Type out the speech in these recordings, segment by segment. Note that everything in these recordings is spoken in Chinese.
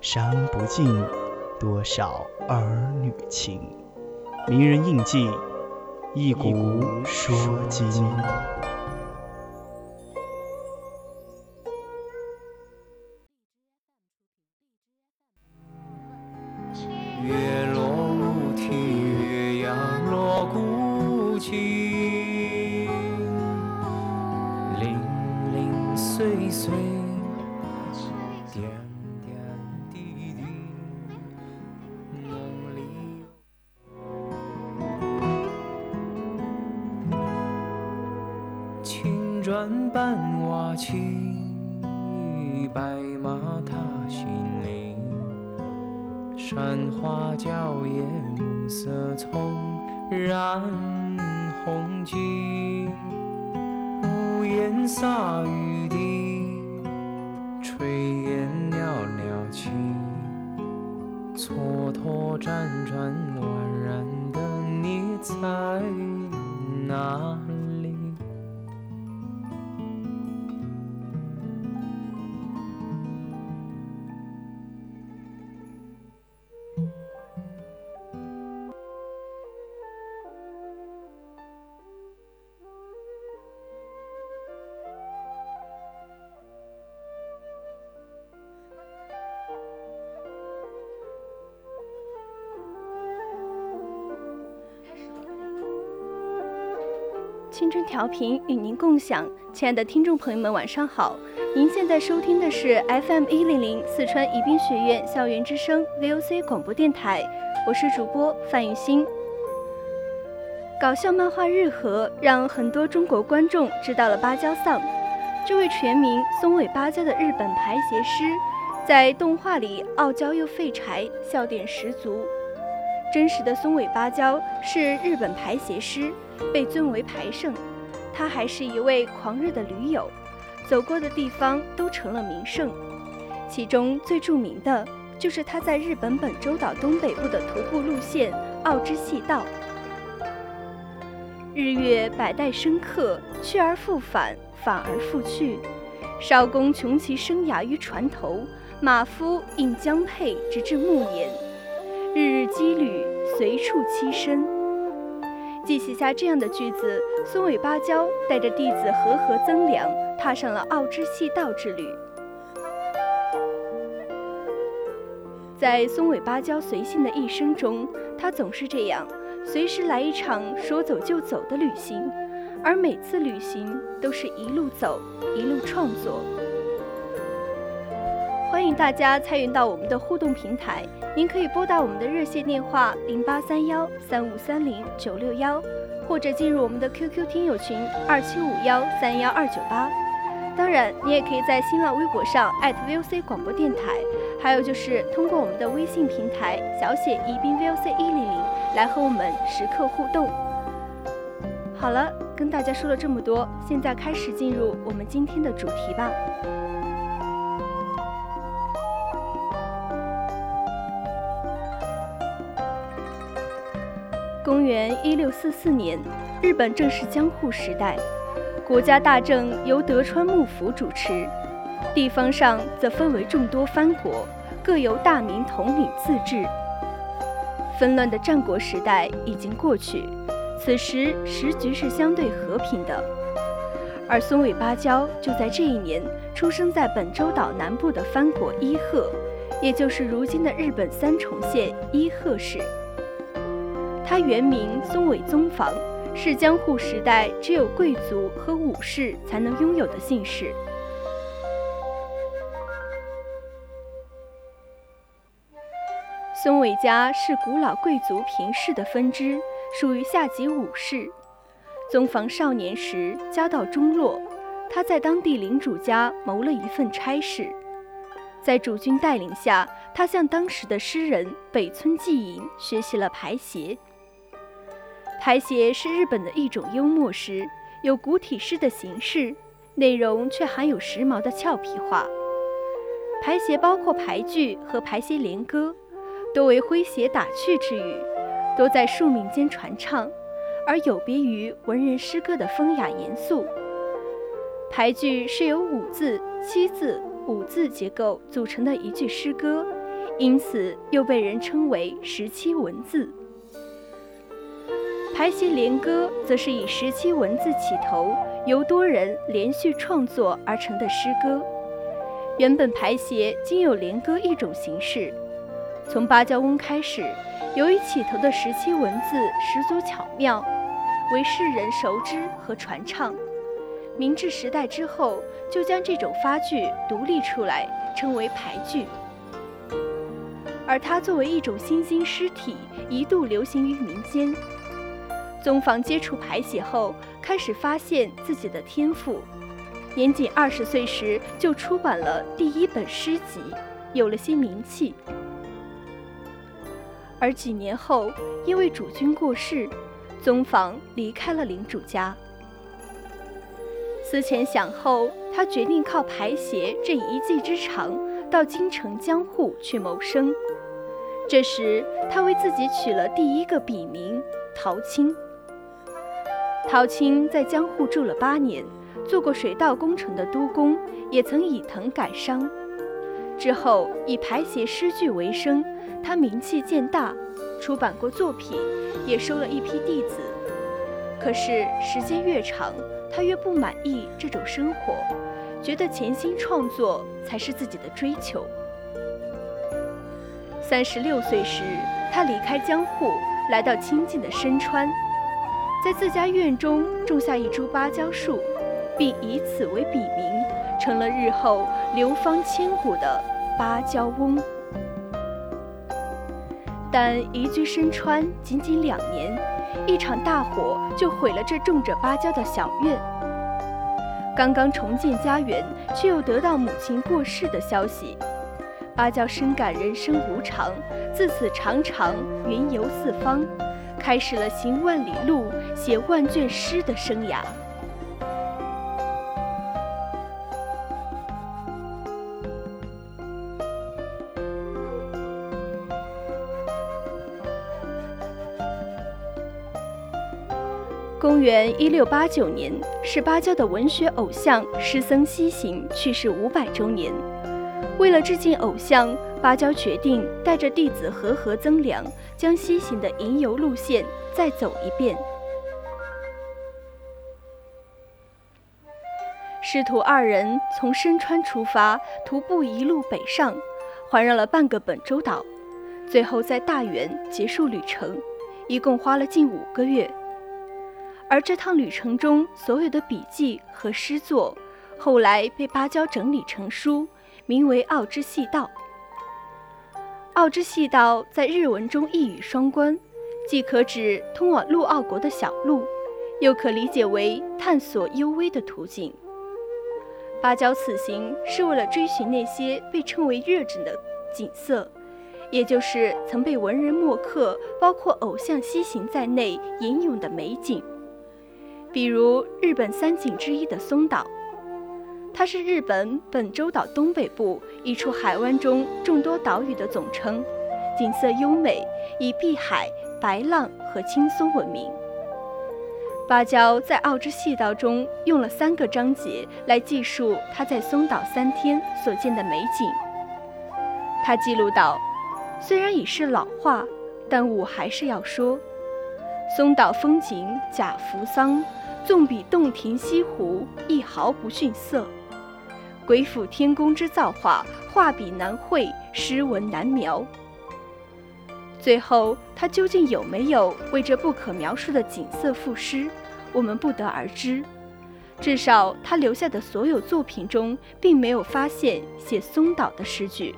伤不尽多少儿女情，名人印记，一股说不。月落乌啼，月牙落孤寂，零零碎碎。在哪？青春调频与您共享，亲爱的听众朋友们，晚上好！您现在收听的是 FM 一零零四川宜宾学院校园之声 VOC 广播电台，我是主播范雨欣。搞笑漫画《日和》让很多中国观众知道了芭蕉丧，这位全名松尾芭蕉的日本排鞋师，在动画里傲娇又废柴，笑点十足。真实的松尾芭蕉是日本排鞋师。被尊为排圣，他还是一位狂热的驴友，走过的地方都成了名胜。其中最著名的就是他在日本本州岛东北部的徒步路线奥之细道。日月百代深刻，去而复返，返而复去。少公穷其生涯于船头，马夫应将配直至暮年。日日羁旅，随处栖身。记写下这样的句子，松尾芭蕉带着弟子和合增良，踏上了奥之细道之旅。在松尾芭蕉随性的一生中，他总是这样，随时来一场说走就走的旅行，而每次旅行都是一路走，一路创作。欢迎大家参与到我们的互动平台，您可以拨打我们的热线电话零八三幺三五三零九六幺，或者进入我们的 QQ 听友群二七五幺三幺二九八。当然，你也可以在新浪微博上 @VOC 广播电台，还有就是通过我们的微信平台小写宜宾 VOC 一零零来和我们时刻互动。好了，跟大家说了这么多，现在开始进入我们今天的主题吧。公元一六四四年，日本正是江户时代，国家大政由德川幕府主持，地方上则分为众多藩国，各由大名统领自治。纷乱的战国时代已经过去，此时时局是相对和平的。而松尾芭蕉就在这一年出生在本州岛南部的藩国伊贺，也就是如今的日本三重县伊贺市。他原名松尾宗房，是江户时代只有贵族和武士才能拥有的姓氏。松尾家是古老贵族平氏的分支，属于下级武士。宗房少年时家道中落，他在当地领主家谋了一份差事。在主君带领下，他向当时的诗人北村纪影学习了排写。排写是日本的一种幽默诗，有古体诗的形式，内容却含有时髦的俏皮话。排写包括排句和排写连歌。多为诙谐打趣之语，多在庶民间传唱，而有别于文人诗歌的风雅严肃。排句是由五字、七字、五字结构组成的一句诗歌，因此又被人称为十七文字。排写连歌则是以十七文字起头，由多人连续创作而成的诗歌。原本排协仅有连歌一种形式。从芭蕉翁开始，由于起头的十七文字十足巧妙，为世人熟知和传唱。明治时代之后，就将这种发句独立出来，称为排句。而它作为一种新兴诗体，一度流行于民间。宗房接触排写后，开始发现自己的天赋。年仅二十岁时，就出版了第一本诗集，有了些名气。而几年后，因为主君过世，宗房离开了领主家。思前想后，他决定靠排写这一技之长，到京城江户去谋生。这时，他为自己取了第一个笔名陶青。陶青在江户住了八年，做过水道工程的督工，也曾以藤改商。之后以排写诗句为生。他名气渐大，出版过作品，也收了一批弟子。可是时间越长，他越不满意这种生活，觉得潜心创作才是自己的追求。三十六岁时，他离开江户，来到清静的深川，在自家院中种下一株芭蕉树，并以此为笔名，成了日后流芳千古的芭蕉翁。但移居深川仅仅两年，一场大火就毁了这种着芭蕉的小院。刚刚重建家园，却又得到母亲过世的消息。芭蕉深感人生无常，自此常常云游四方，开始了行万里路、写万卷诗的生涯。公元一六八九年是芭蕉的文学偶像诗僧西行去世五百周年。为了致敬偶像，芭蕉决定带着弟子和合增良，将西行的吟游路线再走一遍。师徒二人从深川出发，徒步一路北上，环绕了半个本州岛，最后在大原结束旅程，一共花了近五个月。而这趟旅程中所有的笔记和诗作，后来被芭蕉整理成书，名为《奥之细道》。奥之细道在日文中一语双关，既可指通往陆奥国的小路，又可理解为探索幽微的途径。芭蕉此行是为了追寻那些被称为热枕的景色，也就是曾被文人墨客，包括偶像西行在内吟咏的美景。比如日本三景之一的松岛，它是日本本州岛东北部一处海湾中众多岛屿的总称，景色优美，以碧海、白浪和青松闻名。芭蕉在《奥之细道》中用了三个章节来记述他在松岛三天所见的美景。他记录道：“虽然已是老话，但我还是要说，松岛风景假扶桑。”纵比洞庭西湖，亦毫不逊色。鬼斧天工之造化，画笔难绘，诗文难描。最后，他究竟有没有为这不可描述的景色赋诗，我们不得而知。至少，他留下的所有作品中，并没有发现写松岛的诗句。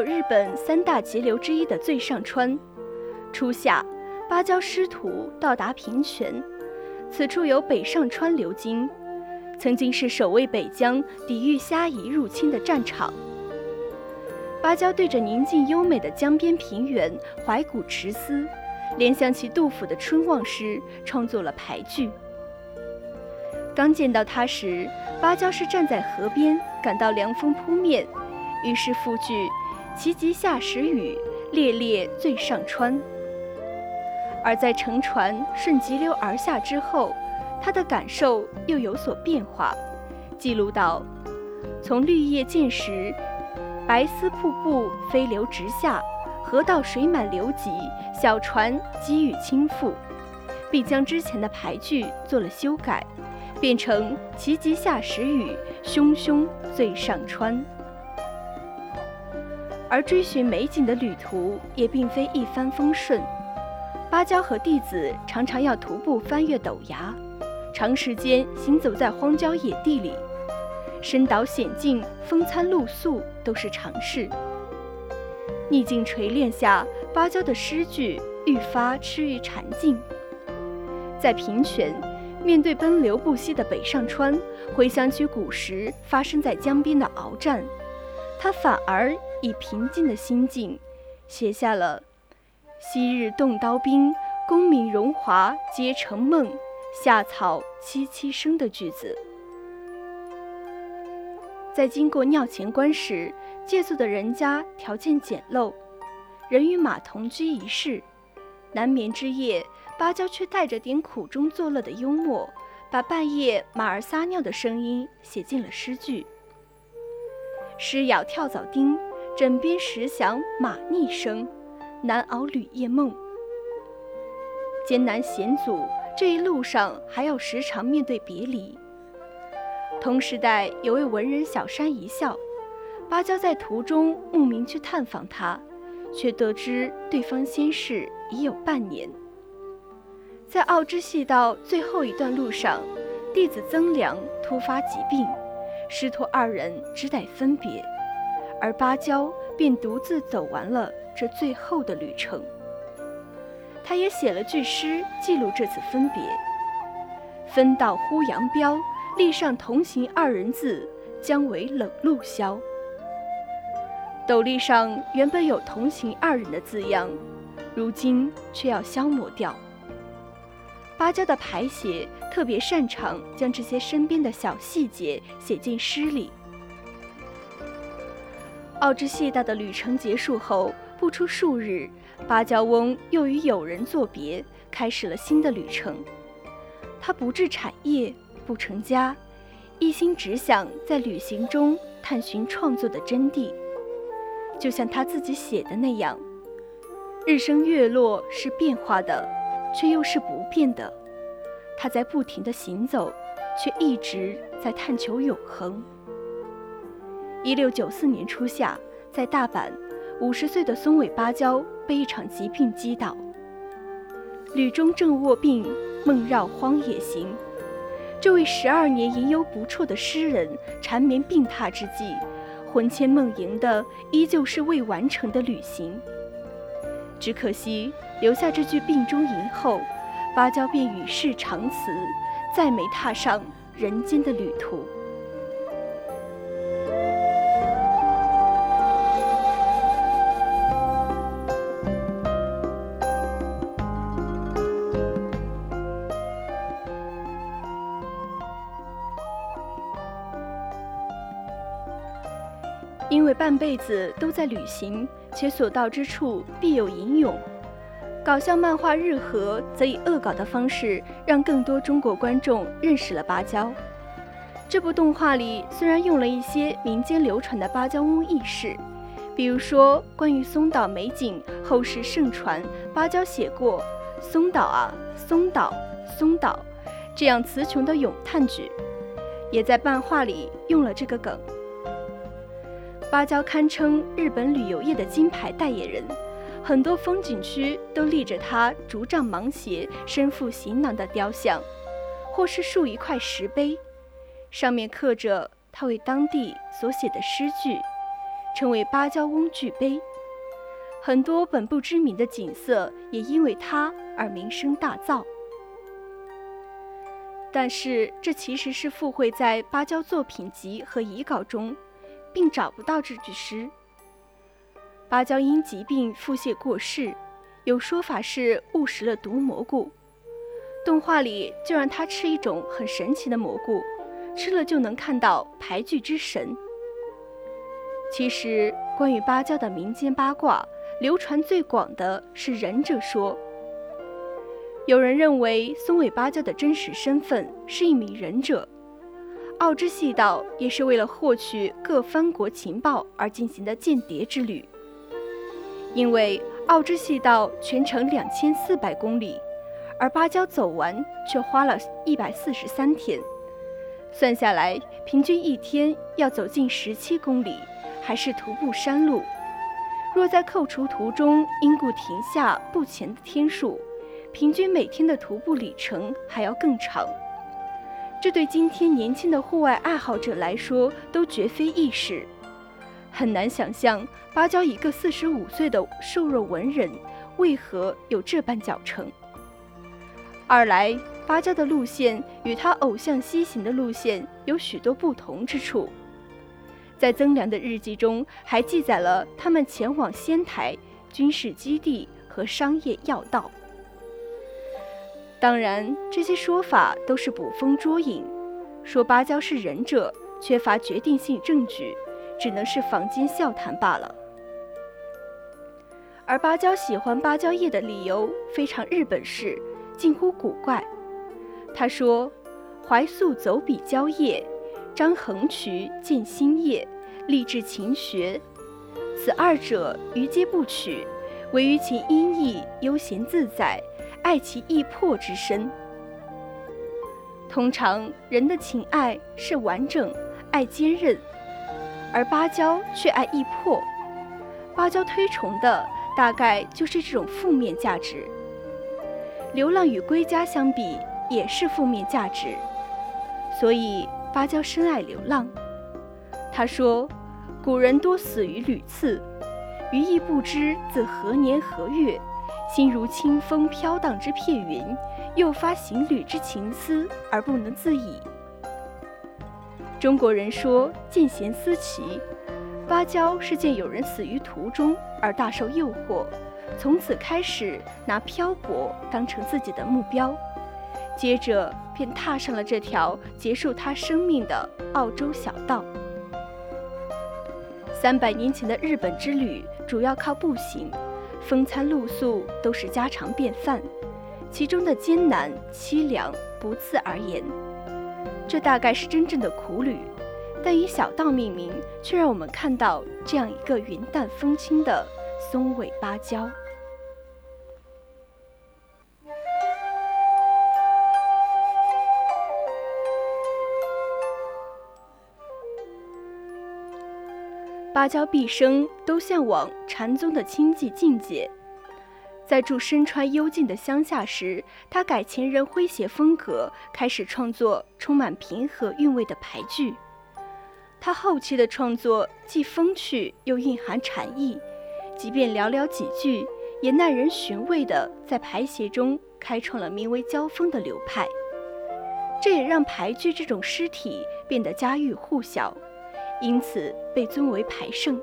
有日本三大急流之一的最上川，初夏，芭蕉师徒到达平泉。此处有北上川流经，曾经是守卫北疆、抵御虾夷入侵的战场。芭蕉对着宁静优美的江边平原怀古驰思，联想起杜甫的春望诗，创作了排句。刚见到他时，芭蕉是站在河边，感到凉风扑面，于是赋句：“其急下时雨，烈烈最上川。”而在乘船顺急流而下之后，他的感受又有所变化，记录到：从绿叶渐时，白丝瀑布飞流直下，河道水满流急，小船急雨倾覆，并将之前的排句做了修改，变成其急下时雨，汹汹最上川。而追寻美景的旅途也并非一帆风顺。芭蕉和弟子常常要徒步翻越陡崖，长时间行走在荒郊野地里，深岛险境、风餐露宿都是常事。逆境锤炼下，芭蕉的诗句愈发趋于禅境。在平泉，面对奔流不息的北上川，回想起古时发生在江边的鏖战，他反而以平静的心境写下了。昔日动刀兵，功名荣华皆成梦，夏草萋萋生的句子。在经过尿钱关时，借宿的人家条件简陋，人与马同居一室，难眠之夜，芭蕉却带着点苦中作乐的幽默，把半夜马儿撒尿的声音写进了诗句。诗咬跳蚤叮，枕边时响马逆声。难熬旅夜梦，艰难险阻，这一路上还要时常面对别离。同时代有位文人小山一笑，芭蕉在途中慕名去探访他，却得知对方仙逝已有半年。在奥之细道最后一段路上，弟子曾良突发疾病，师徒二人只得分别，而芭蕉便独自走完了。这最后的旅程，他也写了句诗记录这次分别：“分道忽扬镳，立上同行二人字，将为冷露消。”斗笠上原本有“同行二人”的字样，如今却要消磨掉。芭蕉的排写特别擅长将这些身边的小细节写进诗里。奥之细大的旅程结束后。不出数日，芭蕉翁又与友人作别，开始了新的旅程。他不置产业，不成家，一心只想在旅行中探寻创作的真谛。就像他自己写的那样：“日升月落是变化的，却又是不变的。他在不停地行走，却一直在探求永恒。”一六九四年初夏，在大阪。五十岁的松尾芭蕉被一场疾病击倒，旅中正卧病，梦绕荒野行。这位十二年吟游不辍的诗人，缠绵病榻之际，魂牵梦萦的依旧是未完成的旅行。只可惜留下这句病中吟后，芭蕉便与世长辞，再没踏上人间的旅途。半辈子都在旅行，且所到之处必有吟咏。搞笑漫画《日和》则以恶搞的方式，让更多中国观众认识了芭蕉。这部动画里虽然用了一些民间流传的芭蕉翁轶事，比如说关于松岛美景，后世盛传芭蕉写过“松岛啊，松岛，松岛”这样词穷的咏叹句，也在漫画里用了这个梗。芭蕉堪称日本旅游业的金牌代言人。很多风景区都立着他竹杖芒鞋、身负行囊的雕像，或是竖一块石碑，上面刻着他为当地所写的诗句，称为“芭蕉翁句碑”。很多本不知名的景色也因为他而名声大噪。但是，这其实是附会在芭蕉作品集和遗稿中，并找不到这句诗。芭蕉因疾病腹泻过世，有说法是误食了毒蘑菇。动画里就让他吃一种很神奇的蘑菇，吃了就能看到排剧之神。其实，关于芭蕉的民间八卦，流传最广的是忍者说。有人认为松尾芭蕉的真实身份是一名忍者，奥之细道也是为了获取各藩国情报而进行的间谍之旅。因为奥之细道全程两千四百公里，而芭蕉走完却花了一百四十三天，算下来平均一天要走近十七公里，还是徒步山路。若在扣除途中因故停下不前的天数，平均每天的徒步里程还要更长。这对今天年轻的户外爱好者来说都绝非易事。很难想象芭蕉一个四十五岁的瘦弱文人，为何有这般脚程。二来，芭蕉的路线与他偶像西行的路线有许多不同之处。在曾良的日记中，还记载了他们前往仙台军事基地和商业要道。当然，这些说法都是捕风捉影，说芭蕉是忍者，缺乏决定性证据。只能是坊间笑谈罢了。而芭蕉喜欢芭蕉叶的理由非常日本式，近乎古怪。他说：“怀素走笔蕉叶，张横渠见新叶，立志勤学。此二者余皆不取，唯于其音意悠闲自在，爱其意魄之深。通常人的情爱是完整，爱坚韧。”而芭蕉却爱易破，芭蕉推崇的大概就是这种负面价值。流浪与归家相比，也是负面价值，所以芭蕉深爱流浪。他说：“古人多死于屡次，余亦不知自何年何月，心如清风飘荡之片云，诱发行旅之情思而不能自已。”中国人说见贤思齐，芭蕉是见有人死于途中而大受诱惑，从此开始拿漂泊当成自己的目标，接着便踏上了这条结束他生命的澳洲小道。三百年前的日本之旅主要靠步行，风餐露宿都是家常便饭，其中的艰难凄凉不自而言。这大概是真正的苦旅，但以小道命名，却让我们看到这样一个云淡风轻的松尾芭蕉。芭蕉毕生都向往禅宗的清寂境界。在住身川幽静的乡下时，他改前人诙谐风格，开始创作充满平和韵味的牌剧。他后期的创作既风趣又蕴含禅意，即便寥寥几句，也耐人寻味地在牌协中开创了名为“交锋”的流派。这也让牌剧这种诗体变得家喻户晓，因此被尊为牌圣。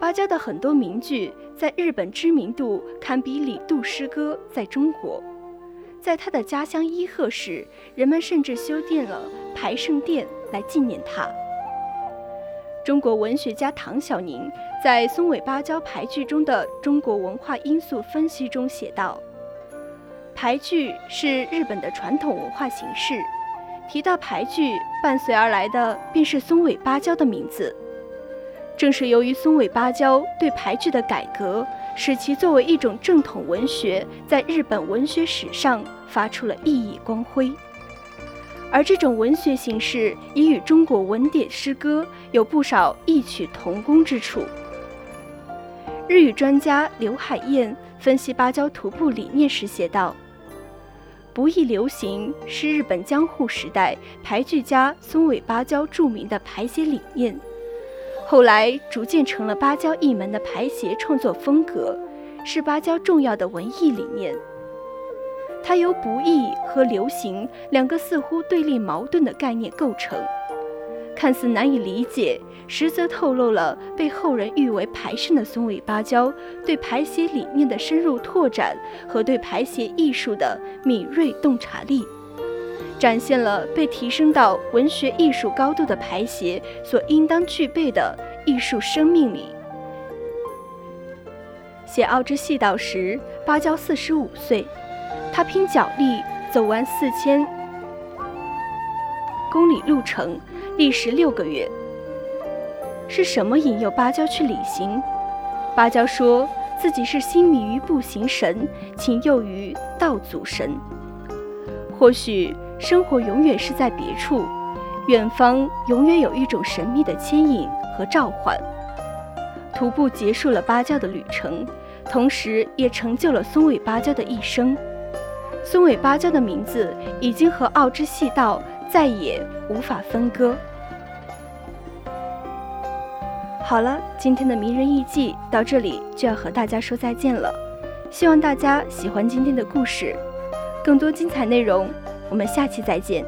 芭蕉的很多名句在日本知名度堪比李杜诗歌在中国，在他的家乡伊贺市，人们甚至修建了牌圣殿来纪念他。中国文学家唐小宁在松尾芭蕉牌剧中的中国文化因素分析中写道：“牌剧是日本的传统文化形式，提到牌剧，伴随而来的便是松尾芭蕉的名字。”正是由于松尾芭蕉对俳句的改革，使其作为一种正统文学，在日本文学史上发出了熠熠光辉。而这种文学形式已与中国文典诗歌有不少异曲同工之处。日语专家刘海燕分析芭蕉徒步理念时写道：“不易流行是日本江户时代俳句家松尾芭蕉著名的排写理念，后来逐渐成了芭蕉一门的排写创作风格，是芭蕉重要的文艺理念。它由不易和流行两个似乎对立矛盾的概念构成，看似难以理解。”实则透露了被后人誉为排圣的松尾芭蕉对排写理念的深入拓展和对排写艺术的敏锐洞察力，展现了被提升到文学艺术高度的排写所应当具备的艺术生命力。写《奥之细道》时，芭蕉四十五岁，他拼脚力走完四千公里路程，历时六个月。是什么引诱芭蕉去旅行？芭蕉说自己是心迷于步行神，情诱于道祖神。或许生活永远是在别处，远方永远有一种神秘的牵引和召唤。徒步结束了芭蕉的旅程，同时也成就了松尾芭蕉的一生。松尾芭蕉的名字已经和奥之细道再也无法分割。好了，今天的名人艺记到这里就要和大家说再见了。希望大家喜欢今天的故事，更多精彩内容，我们下期再见。